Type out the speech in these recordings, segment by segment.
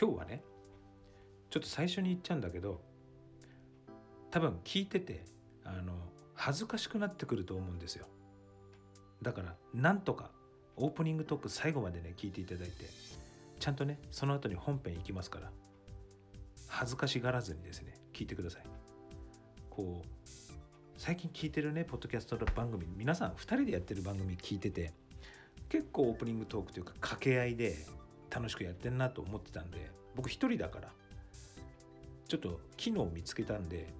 今日はねちょっと最初に言っちゃうんだけど多分聞いててあの恥ずかしくなってくると思うんですよ。だからなんとかオープニングトーク最後までね聞いていただいてちゃんとねその後に本編行きますから恥ずかしがらずにですね聞いてください。こう最近聞いてるねポッドキャストの番組皆さん2人でやってる番組聞いてて結構オープニングトークというか掛け合いで楽しくやってんなと思ってたんで僕一人だからちょっと機能を見つけたんで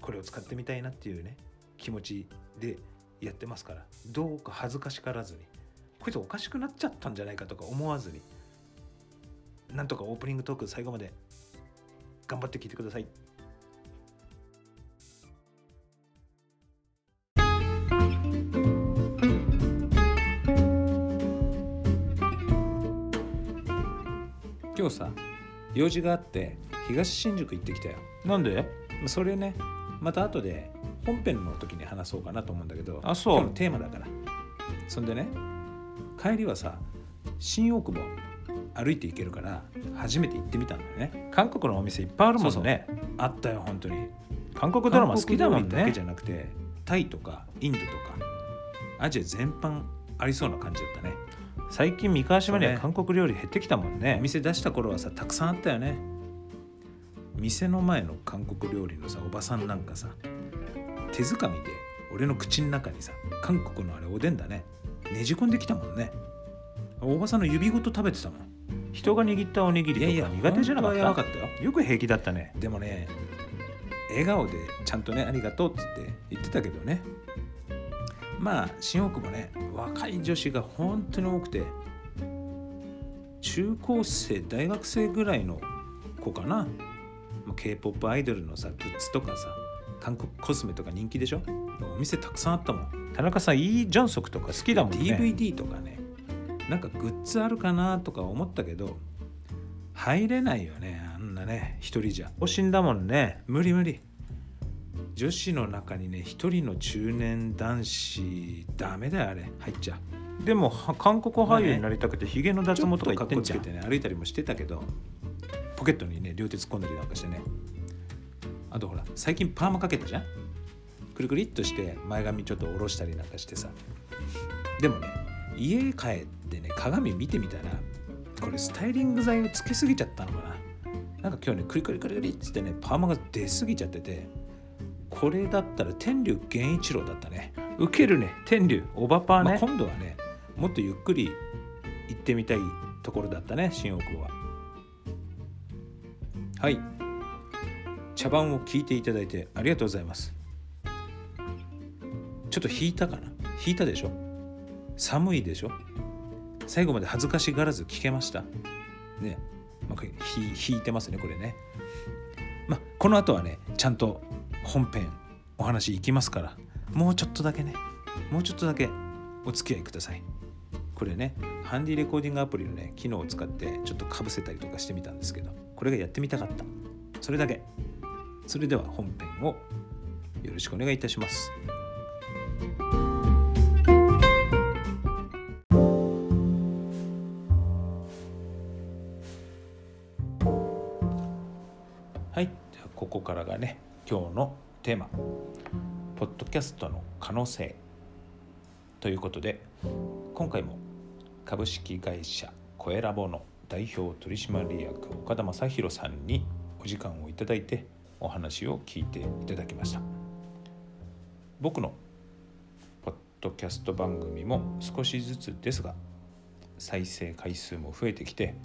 これを使ってみたいなっていうね気持ちでやってますからどうか恥ずかしからずにこいつおかしくなっちゃったんじゃないかとか思わずになんとかオープニングトーク最後まで頑張って聞いてください。日さ用事があって東新宿行ってきたよ。なんで？それねまた後で本編の時に話そうかなと思うんだけどあそう。今日のテーマだから。そんでね帰りはさ新大久保歩いて行けるから初めて行ってみたんだよね。韓国のお店いっぱいあるもんね。あったよ本当に。韓国ドラマ好きだもんね。だけじゃなくてタイとかインドとかアジア全般ありそうな感じだったね最近三河島には韓国料理減ってきたもんおね店出した頃はさたくさんあったよね。店の前の韓国料理のさおばさんなんかさ手づかみで俺の口の中にさ韓国のあれおでんだね。ねじ込んできたもんね。おばさんの指ごと食べてたもん。人が握ったおにぎりとか苦手じゃなかった？やばかったよ。よく平気だったね。でもね笑顔でちゃんとねありがとうって言って言ってたけどねまあ新大久保ね若い女子が本当に多くて中高生大学生ぐらいの子かな。k p o p アイドルのさグッズとかさ韓国コスメとか人気でしょ。お店たくさんあったもん。田中さんイ・ジョンソクとか好きだもんね。DVD とかね。なんかグッズあるかなとか思ったけど入れないよねあんなね一人じゃ。おしんだもんね。無理無理女子の中にね一人の中年男子ダメだよあれ。入っちゃでもは韓国俳優になりたくてヒゲの脱毛とか言ってんじゃん。ね歩いたりもしてたけどポケットにね両手突っ込んだりなんかしてね。あとほら最近パーマかけたじゃん。くるくりっとして前髪ちょっと下ろしたりなんかしてさ。でもね家帰ってね鏡見てみたらこれスタイリング剤をつけすぎちゃったのかな。なんか今日ねクリクリクリクリっつってねパーマが出すぎちゃっててこれだったら天竜源一郎だったね。ウケるね天竜。おばパーまあ、今度はねもっとゆっくり行ってみたいところだったね新大久保は。はい。茶番を聞いていただいてありがとうございます。ちょっと引いたかな？引いたでしょ？寒いでしょ？最後まで恥ずかしがらず聞けました？ね、まあ、引いてますねこれね。まあこの後はねちゃんと本編お話いきますからもうちょっとだけねもうちょっとだけお付き合いください。これねハンディレコーディングアプリのね機能を使ってちょっとかぶせたりとかしてみたんですけどこれがやってみたかった。それだけ。それでは本編をよろしくお願いいたします。はい。じゃあここからがね今日のテーマポッドキャストの可能性ということで今回も株式会社コエラボの代表取締役岡田正宏さんにお時間をいただいてお話を聞いていただきました。僕のポッドキャスト番組も少しずつですが再生回数も増えてきて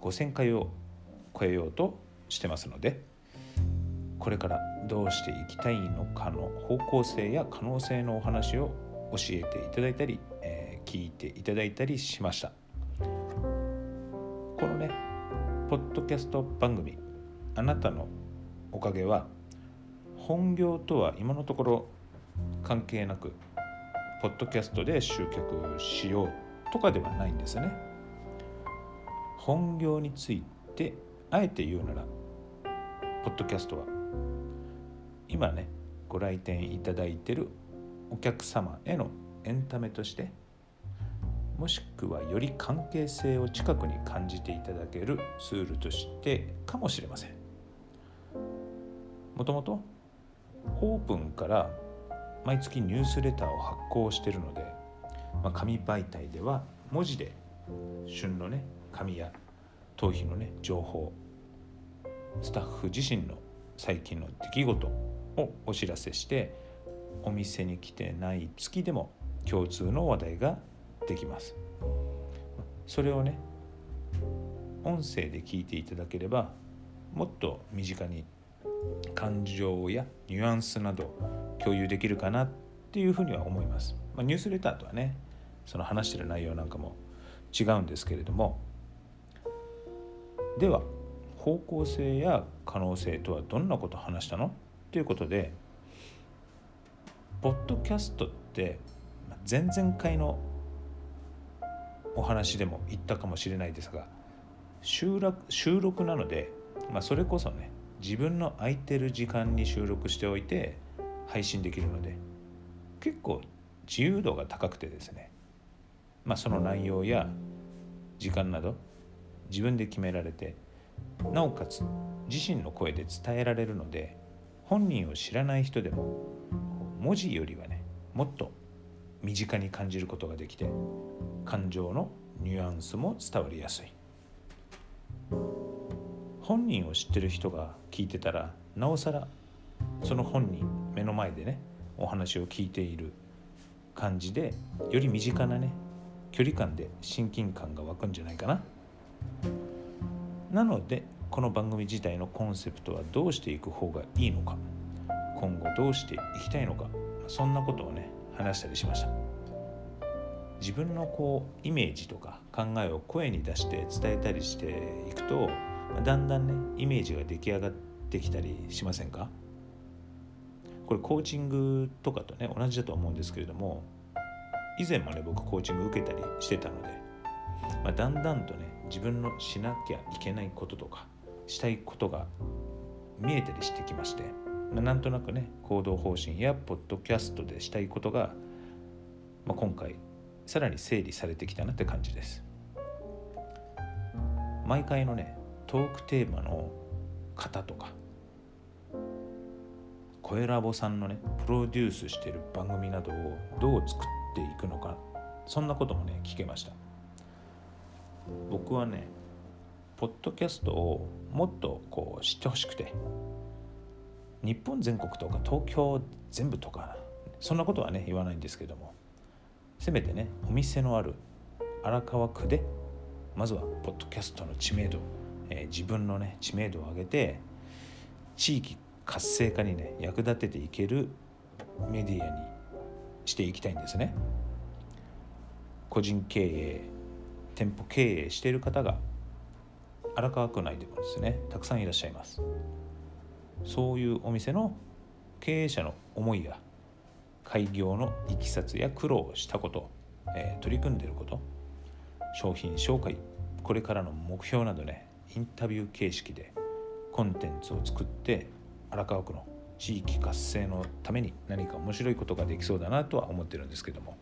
5000回を超えようとしてますのでこれからどうしていきたいのかの方向性や可能性のお話を教えていただいたり、えー聞いていただいたりしました。このねポッドキャスト番組あなたのおかげは本業とは今のところ関係なくポッドキャストで集客しようとかではないんですね。本業についてあえて言うならポッドキャストは今ねご来店いただいてるお客様へのエンタメとしてもしくはより関係性を近くに感じていただけるツールとしてかもしれません。もともとオープンから毎月ニュースレターを発行しているので、まあ、紙媒体では文字で旬のね紙や頭皮のね情報スタッフ自身の最近の出来事をお知らせしてお店に来てない月でも共通の話題ができます。それをね音声で聞いていただければもっと身近に感情やニュアンスなど共有できるかなっていうふうには思います、まあ、ニュースレターとはねその話してる内容なんかも違うんですけれども。では方向性や可能性とはどんなことを話したの？ということでポッドキャストって前々回のお話でも言ったかもしれないですが収録収録なので、まあ、それこそね自分の空いてる時間に収録しておいて配信できるので結構自由度が高くてですね、まあ、その内容や時間など自分で決められてなおかつ自身の声で伝えられるので本人を知らない人でも文字よりはねもっと身近に感じることができて感情のニュアンスも伝わりやすい。本人を知ってる人が聞いてたらなおさらその本人目の前でねお話を聞いている感じでより身近なね距離感で親近感が湧くんじゃないかな。なのでこの番組自体のコンセプトはどうしていく方がいいのか今後どうしていきたいのかそんなことをね話したりしました。自分のこうイメージとか考えを声に出して伝えたりしていくとだんだんねイメージが出来上がってきたりしませんか？これコーチングとかとね同じだと思うんですけれども以前もね僕コーチング受けたりしてたので、まあ、だんだんとね自分のしなきゃいけないこととかしたいことが見えたりしてきまして、まあ、なんとなくね行動方針やポッドキャストでしたいことが、まあ、今回さらに整理されてきたなって感じです。毎回のねトークテーマの方とか声ラボさんのねプロデュースしてる番組などをどう作っていくのかそんなこともね聞けました。僕はねポッドキャストをもっとこう知ってほしくて日本全国とか東京全部とかそんなことはね言わないんですけどもせめてねお店のある荒川区でまずはポッドキャストの知名度、えー、自分のね知名度を上げて地域活性化にね役立てていけるメディアにしていきたいんですね。個人経営店舗経営している方が荒川区内でもですねたくさんいらっしゃいます。そういうお店の経営者の思いや開業のいきさつや苦労をしたこと、えー、取り組んでいること商品紹介これからの目標などねインタビュー形式でコンテンツを作って荒川区の地域活性のために何か面白いことができそうだなとは思ってるんですけども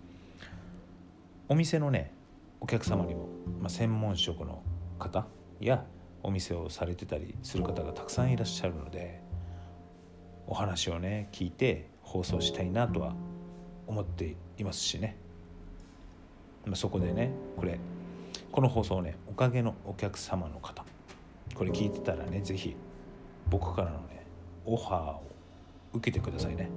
お店のねお客様にも、まあ、専門職の方やお店をされてたりする方がたくさんいらっしゃるのでお話をね聞いて放送したいなとは思っていますしね、まあ、そこでねこれこの放送ねおかげのお客様の方これ聞いてたらね是非僕からのねオファーを受けてくださいね。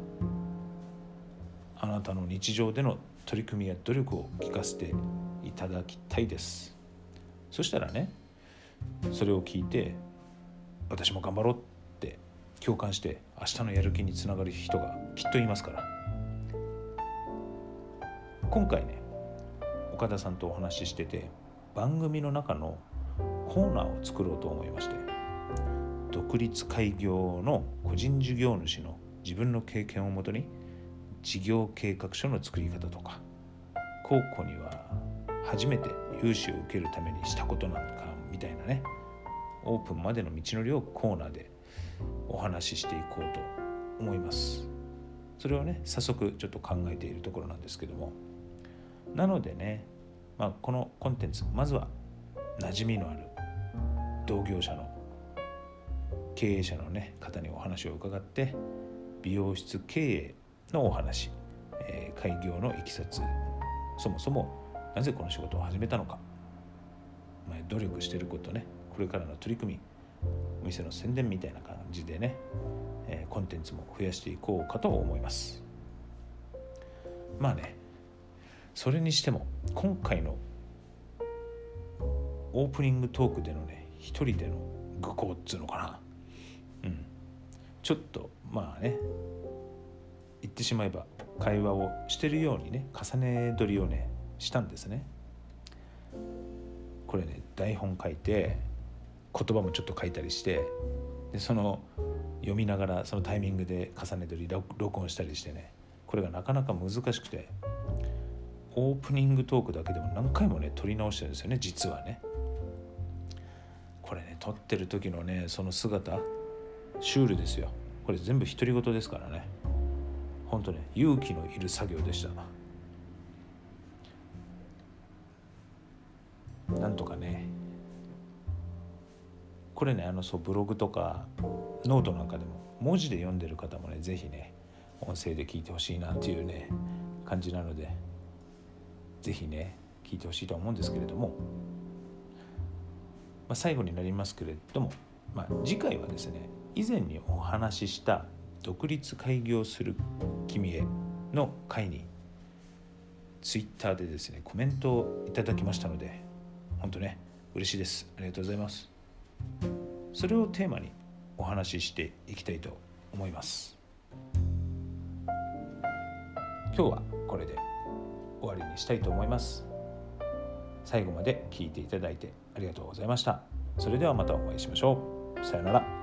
あなたの日常での取り組みや努力を聞かせていただきたいです。そしたらねそれを聞いて私も頑張ろうって共感して明日のやる気につながる人がきっといますから。今回ね岡田さんとお話ししてて番組の中のコーナーを作ろうと思いまして独立開業の個人事業主の自分の経験をもとに事業計画書の作り方とか高校には初めて融資を受けるためにしたことなんかみたいなね。オープンまでの道のりをコーナーでお話ししていこうと思います。それをね早速ちょっと考えているところなんですけども。なのでねまあ、このコンテンツまずは馴染みのある同業者の経営者の、ね、方にお話を伺って美容室経営のお話、えー、開業のいきさつそもそもなぜこの仕事を始めたのか、努力してることねこれからの取り組みお店の宣伝みたいな感じでね、え、コンテンツも増やしていこうかと思います。まあねそれにしても今回のオープニングトークでのね一人での愚行っつうのかな。うん。ちょっとまあね言ってしまえば会話をしてるようにね重ね撮りをねしたんですね。これね台本書いて言葉もちょっと書いたりしてでその読みながらそのタイミングで重ね撮り録音したりしてねこれがなかなか難しくてオープニングトークだけでも何回もね撮り直してるんですよね実はね。これね撮ってる時のねその姿シュールですよ。これ全部独り言ですからね。ほんとね勇気のいる作業でした。なんとかね。これねあのそうブログとかノートなんかでも文字で読んでる方もね是非ね音声で聞いてほしいなっていうね感じなので是非ね聞いてほしいと思うんですけれども、まあ、最後になりますけれども、まあ、次回はですね以前にお話しした独立開業する君への会にツイッターでですねコメントをいただきましたので本当ね嬉しいです。ありがとうございます。それをテーマにお話ししていきたいと思います。今日はこれで終わりにしたいと思います。最後まで聞いていただいてありがとうございました。それではまたお会いしましょう。さようなら。